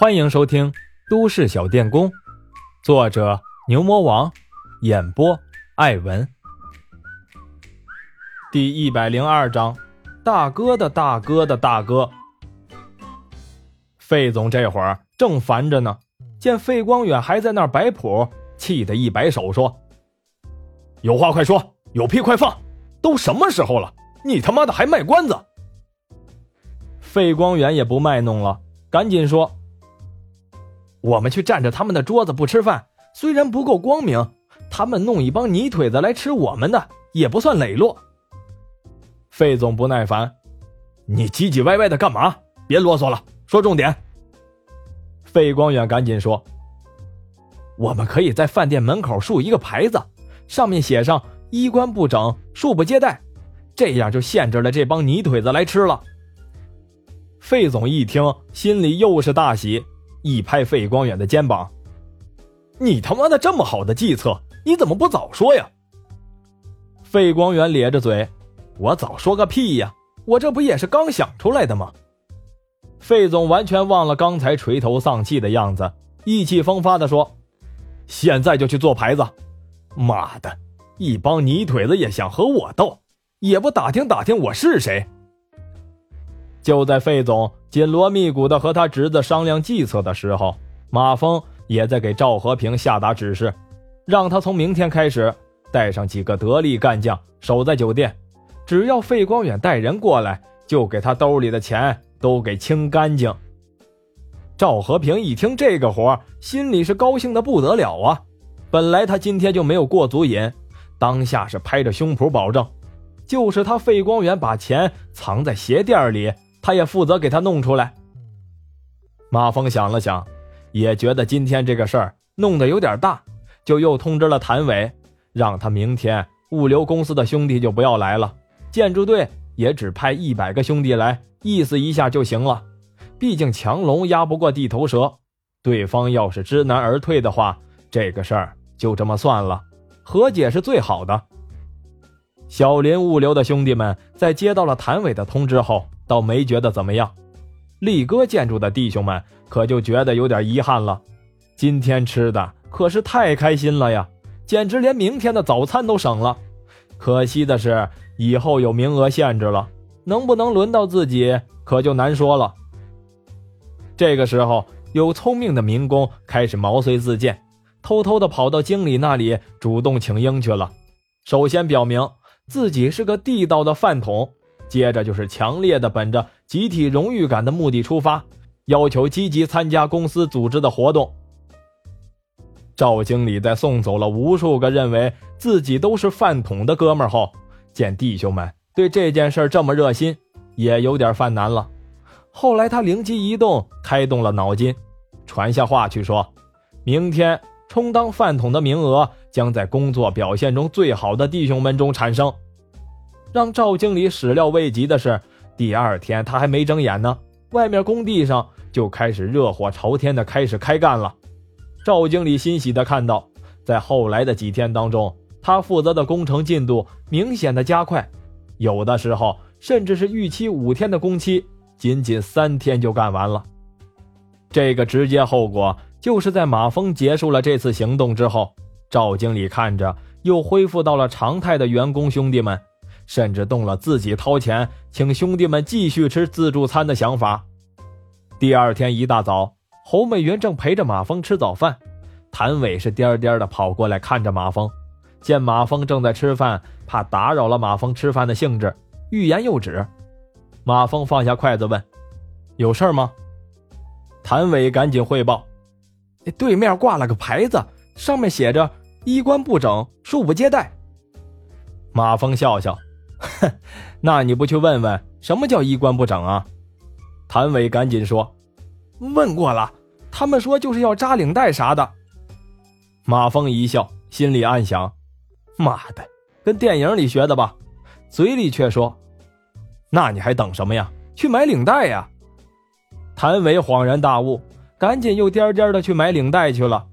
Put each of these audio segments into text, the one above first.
欢迎收听《都市小电工》，作者牛魔王，演播艾文。第一百零二章，大哥的大哥的大哥。费总这会儿正烦着呢，见费光远还在那儿摆谱，气得一摆手说：“有话快说，有屁快放，都什么时候了，你他妈的还卖关子！”费光远也不卖弄了，赶紧说：“我们去占着他们的桌子不吃饭，虽然不够光明，他们弄一帮泥腿子来吃我们的，也不算磊落。”费总不耐烦：“你唧唧歪歪的干嘛？别啰嗦了，说重点。”费光远赶紧说：“我们可以在饭店门口竖一个牌子，上面写上‘衣冠不整，恕不接待’，这样就限制了这帮泥腿子来吃了。”费总一听，心里又是大喜，一拍费光远的肩膀：“你他妈的这么好的计策，你怎么不早说呀？”费光远咧着嘴：“我早说个屁呀！我这不也是刚想出来的吗？”费总完全忘了刚才垂头丧气的样子，意气风发地说：“现在就去做牌子！妈的，一帮泥腿子也想和我斗，也不打听打听我是谁！”就在费总紧锣密鼓的和他侄子商量计策的时候，马峰也在给赵和平下达指示，让他从明天开始带上几个得力干将守在酒店，只要费光远带人过来，就给他兜里的钱都给清干净。赵和平一听这个活，心里是高兴的不得了啊！本来他今天就没有过足瘾，当下是拍着胸脯保证，就是他费光远把钱藏在鞋垫里。他也负责给他弄出来。马峰想了想，也觉得今天这个事儿弄得有点大，就又通知了谭伟，让他明天物流公司的兄弟就不要来了，建筑队也只派一百个兄弟来，意思一下就行了。毕竟强龙压不过地头蛇，对方要是知难而退的话，这个事儿就这么算了，和解是最好的。小林物流的兄弟们在接到了谭伟的通知后。倒没觉得怎么样，力哥建筑的弟兄们可就觉得有点遗憾了。今天吃的可是太开心了呀，简直连明天的早餐都省了。可惜的是，以后有名额限制了，能不能轮到自己可就难说了。这个时候，有聪明的民工开始毛遂自荐，偷偷的跑到经理那里主动请缨去了。首先表明自己是个地道的饭桶。接着就是强烈的本着集体荣誉感的目的出发，要求积极参加公司组织的活动。赵经理在送走了无数个认为自己都是饭桶的哥们后，见弟兄们对这件事这么热心，也有点犯难了。后来他灵机一动，开动了脑筋，传下话去说：明天充当饭桶的名额将在工作表现中最好的弟兄们中产生。让赵经理始料未及的是，第二天他还没睁眼呢，外面工地上就开始热火朝天的开始开干了。赵经理欣喜的看到，在后来的几天当中，他负责的工程进度明显的加快，有的时候甚至是预期五天的工期，仅仅三天就干完了。这个直接后果就是在马峰结束了这次行动之后，赵经理看着又恢复到了常态的员工兄弟们。甚至动了自己掏钱请兄弟们继续吃自助餐的想法。第二天一大早，侯美云正陪着马峰吃早饭，谭伟是颠颠的跑过来看着马峰，见马峰正在吃饭，怕打扰了马峰吃饭的兴致，欲言又止。马峰放下筷子问：“有事吗？”谭伟赶紧汇报：“对面挂了个牌子，上面写着‘衣冠不整，恕不接待’。”马峰笑笑。哼，那你不去问问什么叫衣冠不整啊？谭伟赶紧说：“问过了，他们说就是要扎领带啥的。”马峰一笑，心里暗想：“妈的，跟电影里学的吧？”嘴里却说：“那你还等什么呀？去买领带呀！”谭伟恍然大悟，赶紧又颠颠的去买领带去了。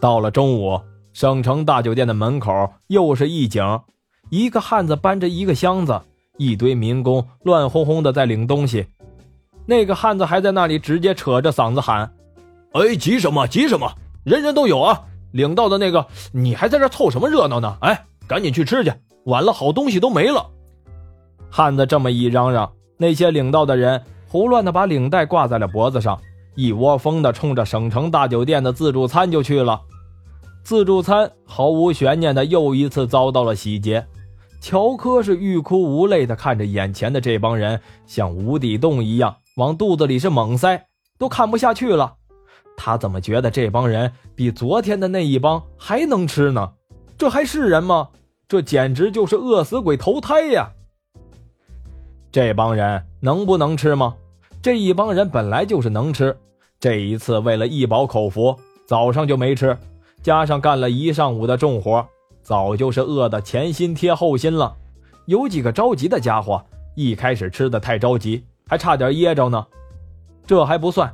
到了中午，省城大酒店的门口又是一景。一个汉子搬着一个箱子，一堆民工乱哄哄的在领东西。那个汉子还在那里直接扯着嗓子喊：“哎，急什么？急什么？人人都有啊！领到的那个，你还在这凑什么热闹呢？哎，赶紧去吃去，晚了好东西都没了。”汉子这么一嚷嚷，那些领到的人胡乱的把领带挂在了脖子上，一窝蜂的冲着省城大酒店的自助餐就去了。自助餐毫无悬念的又一次遭到了洗劫。乔科是欲哭无泪的看着眼前的这帮人，像无底洞一样往肚子里是猛塞，都看不下去了。他怎么觉得这帮人比昨天的那一帮还能吃呢？这还是人吗？这简直就是饿死鬼投胎呀！这帮人能不能吃吗？这一帮人本来就是能吃，这一次为了一饱口福，早上就没吃，加上干了一上午的重活，早就是饿得前心贴后心了。有几个着急的家伙，一开始吃的太着急，还差点噎着呢。这还不算，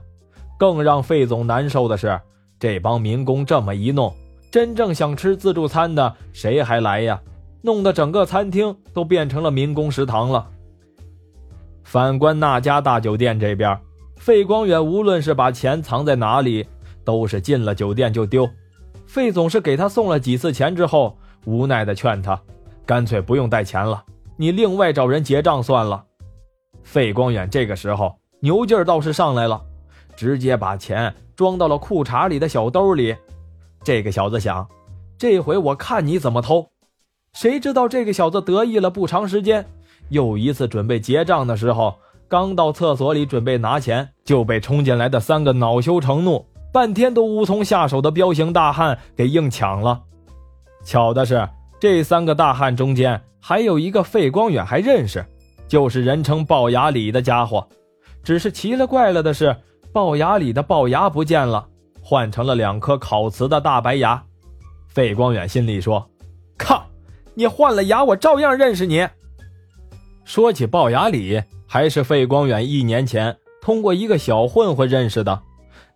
更让费总难受的是，这帮民工这么一弄，真正想吃自助餐的谁还来呀？弄得整个餐厅都变成了民工食堂了。反观那家大酒店这边，费光远无论是把钱藏在哪里，都是进了酒店就丢。费总是给他送了几次钱之后，无奈的劝他，干脆不用带钱了，你另外找人结账算了。费光远这个时候牛劲儿倒是上来了，直接把钱装到了裤衩里的小兜里。这个小子想，这回我看你怎么偷。谁知道这个小子得意了不长时间。又一次准备结账的时候，刚到厕所里准备拿钱，就被冲进来的三个恼羞成怒、半天都无从下手的彪形大汉给硬抢了。巧的是，这三个大汉中间还有一个费光远还认识，就是人称龅牙李的家伙。只是奇了怪了的是，龅牙李的龅牙不见了，换成了两颗烤瓷的大白牙。费光远心里说：“靠，你换了牙，我照样认识你。”说起龅牙李，还是费光远一年前通过一个小混混认识的。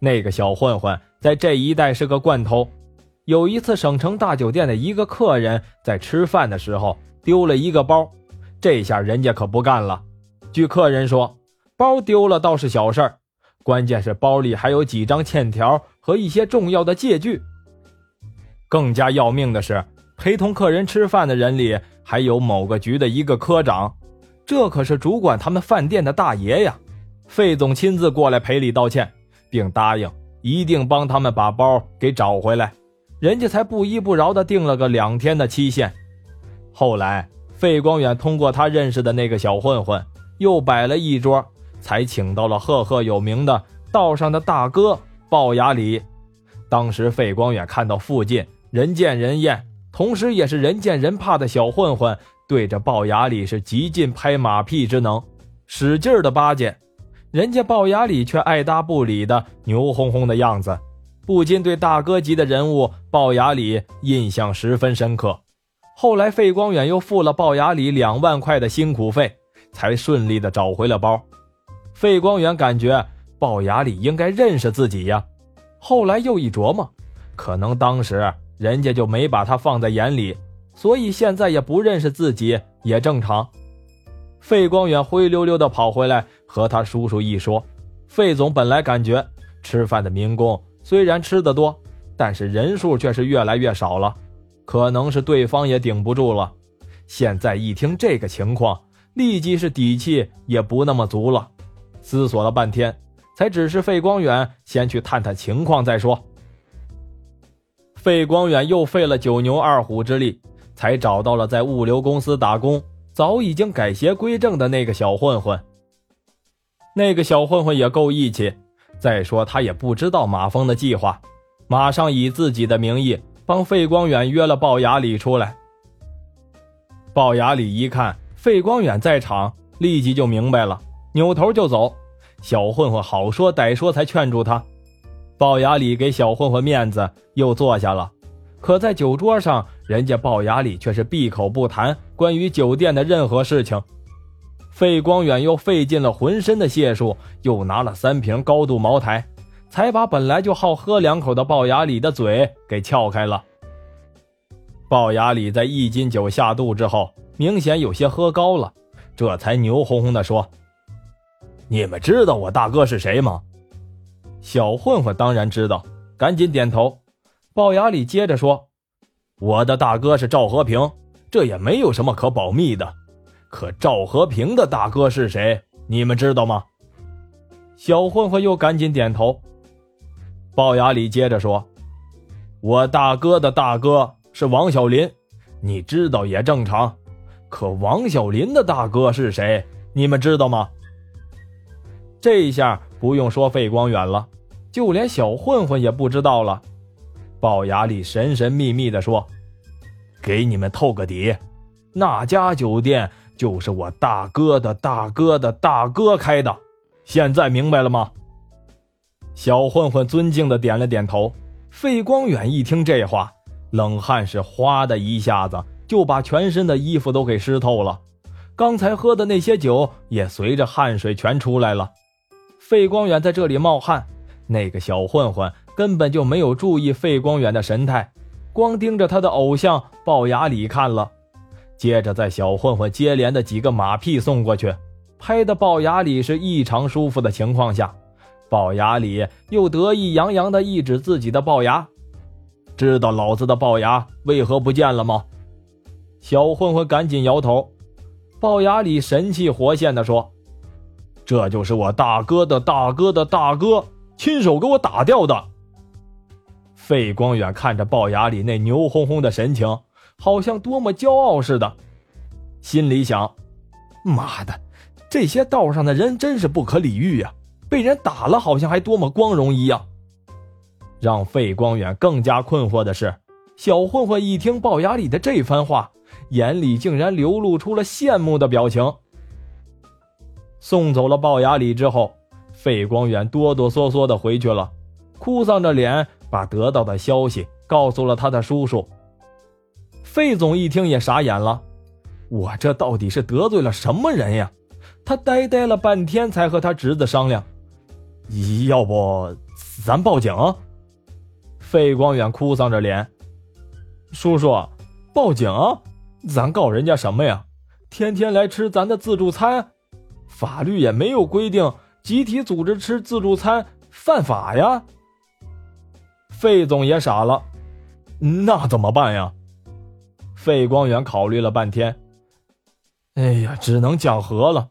那个小混混在这一带是个惯偷。有一次，省城大酒店的一个客人在吃饭的时候丢了一个包，这下人家可不干了。据客人说，包丢了倒是小事儿，关键是包里还有几张欠条和一些重要的借据。更加要命的是，陪同客人吃饭的人里还有某个局的一个科长。这可是主管他们饭店的大爷呀！费总亲自过来赔礼道歉，并答应一定帮他们把包给找回来，人家才不依不饶的定了个两天的期限。后来，费光远通过他认识的那个小混混，又摆了一桌，才请到了赫赫有名的道上的大哥龅牙李。当时，费光远看到附近人见人厌，同时也是人见人怕的小混混。对着龅牙里是极尽拍马屁之能，使劲的巴结，人家龅牙里却爱搭不理的牛哄哄的样子，不禁对大哥级的人物龅牙里印象十分深刻。后来费光远又付了龅牙里两万块的辛苦费，才顺利的找回了包。费光远感觉龅牙里应该认识自己呀，后来又一琢磨，可能当时人家就没把他放在眼里。所以现在也不认识自己也正常。费光远灰溜溜的跑回来和他叔叔一说，费总本来感觉吃饭的民工虽然吃的多，但是人数却是越来越少了，可能是对方也顶不住了。现在一听这个情况，立即是底气也不那么足了。思索了半天，才指示费光远先去探探情况再说。费光远又费了九牛二虎之力。才找到了在物流公司打工、早已经改邪归正的那个小混混。那个小混混也够义气，再说他也不知道马峰的计划，马上以自己的名义帮费光远约了龅牙李出来。龅牙李一看费光远在场，立即就明白了，扭头就走。小混混好说歹说才劝住他，龅牙李给小混混面子，又坐下了。可在酒桌上，人家龅牙里却是闭口不谈关于酒店的任何事情。费光远又费尽了浑身的解数，又拿了三瓶高度茅台，才把本来就好喝两口的龅牙里的嘴给撬开了。龅牙里在一斤酒下肚之后，明显有些喝高了，这才牛哄哄地说：“你们知道我大哥是谁吗？小混混当然知道，赶紧点头。龅牙里接着说：“我的大哥是赵和平，这也没有什么可保密的。可赵和平的大哥是谁？你们知道吗？”小混混又赶紧点头。龅牙里接着说：“我大哥的大哥是王小林，你知道也正常。可王小林的大哥是谁？你们知道吗？”这一下不用说费光远了，就连小混混也不知道了。龅牙里神神秘秘地说：“给你们透个底，那家酒店就是我大哥的大哥的大哥开的。现在明白了吗？”小混混尊敬的点了点头。费光远一听这话，冷汗是哗的一下子就把全身的衣服都给湿透了，刚才喝的那些酒也随着汗水全出来了。费光远在这里冒汗，那个小混混根本就没有注意费光远的神态，光盯着他的偶像龅牙里看了。接着，在小混混接连的几个马屁送过去，拍的龅牙里是异常舒服的情况下。龅牙里又得意洋洋的一指自己的龅牙，知道老子的龅牙为何不见了吗？小混混赶紧摇头。龅牙里神气活现的说：“这就是我大哥的大哥的大哥亲手给我打掉的。”费光远看着龅牙里那牛哄哄的神情，好像多么骄傲似的，心里想：“妈的，这些道上的人真是不可理喻呀！”被人打了，好像还多么光荣一样。让费光远更加困惑的是，小混混一听龅牙里的这番话，眼里竟然流露出了羡慕的表情。送走了龅牙里之后，费光远哆哆嗦嗦的回去了，哭丧着脸把得到的消息告诉了他的叔叔。费总一听也傻眼了，我这到底是得罪了什么人呀？他呆呆了半天，才和他侄子商量。要不咱报警？费光远哭丧着脸：“叔叔，报警？咱告人家什么呀？天天来吃咱的自助餐，法律也没有规定集体组织吃自助餐犯法呀。”费总也傻了：“那怎么办呀？”费光远考虑了半天：“哎呀，只能讲和了。”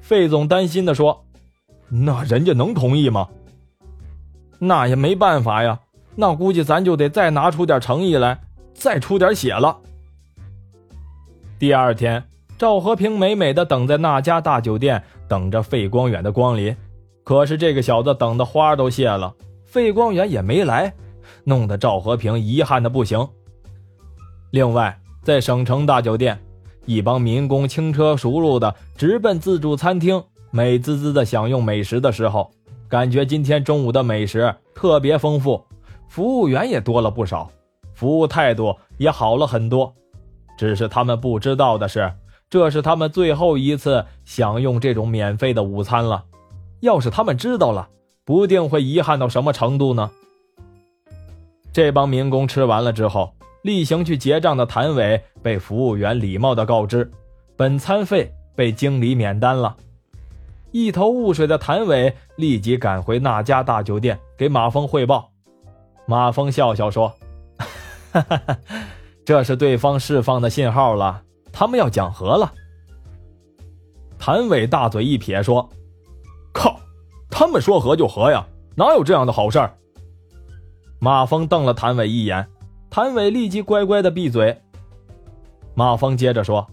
费总担心的说。那人家能同意吗？那也没办法呀，那估计咱就得再拿出点诚意来，再出点血了。第二天，赵和平美美的等在那家大酒店，等着费光远的光临。可是这个小子等的花都谢了，费光远也没来，弄得赵和平遗憾的不行。另外，在省城大酒店，一帮民工轻车熟路的直奔自助餐厅。美滋滋的享用美食的时候，感觉今天中午的美食特别丰富，服务员也多了不少，服务态度也好了很多。只是他们不知道的是，这是他们最后一次享用这种免费的午餐了。要是他们知道了，不定会遗憾到什么程度呢？这帮民工吃完了之后，例行去结账的谭伟被服务员礼貌的告知，本餐费被经理免单了。一头雾水的谭伟立即赶回那家大酒店给马峰汇报。马峰笑笑说：“哈哈哈，这是对方释放的信号了，他们要讲和了。”谭伟大嘴一撇说：“靠，他们说和就和呀，哪有这样的好事？”马峰瞪了谭伟一眼，谭伟立即乖乖的闭嘴。马峰接着说：“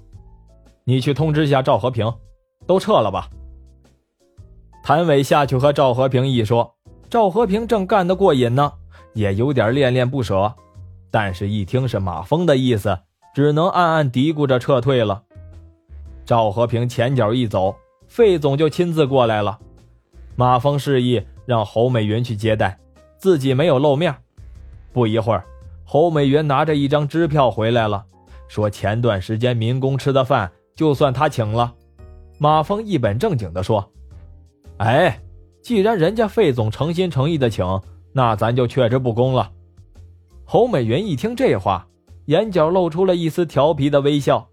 你去通知一下赵和平，都撤了吧。”谭伟下去和赵和平一说，赵和平正干得过瘾呢，也有点恋恋不舍，但是一听是马峰的意思，只能暗暗嘀咕着撤退了。赵和平前脚一走，费总就亲自过来了。马峰示意让侯美云去接待，自己没有露面。不一会儿，侯美云拿着一张支票回来了，说前段时间民工吃的饭就算他请了。马峰一本正经地说。哎，既然人家费总诚心诚意的请，那咱就却之不恭了。侯美云一听这话，眼角露出了一丝调皮的微笑。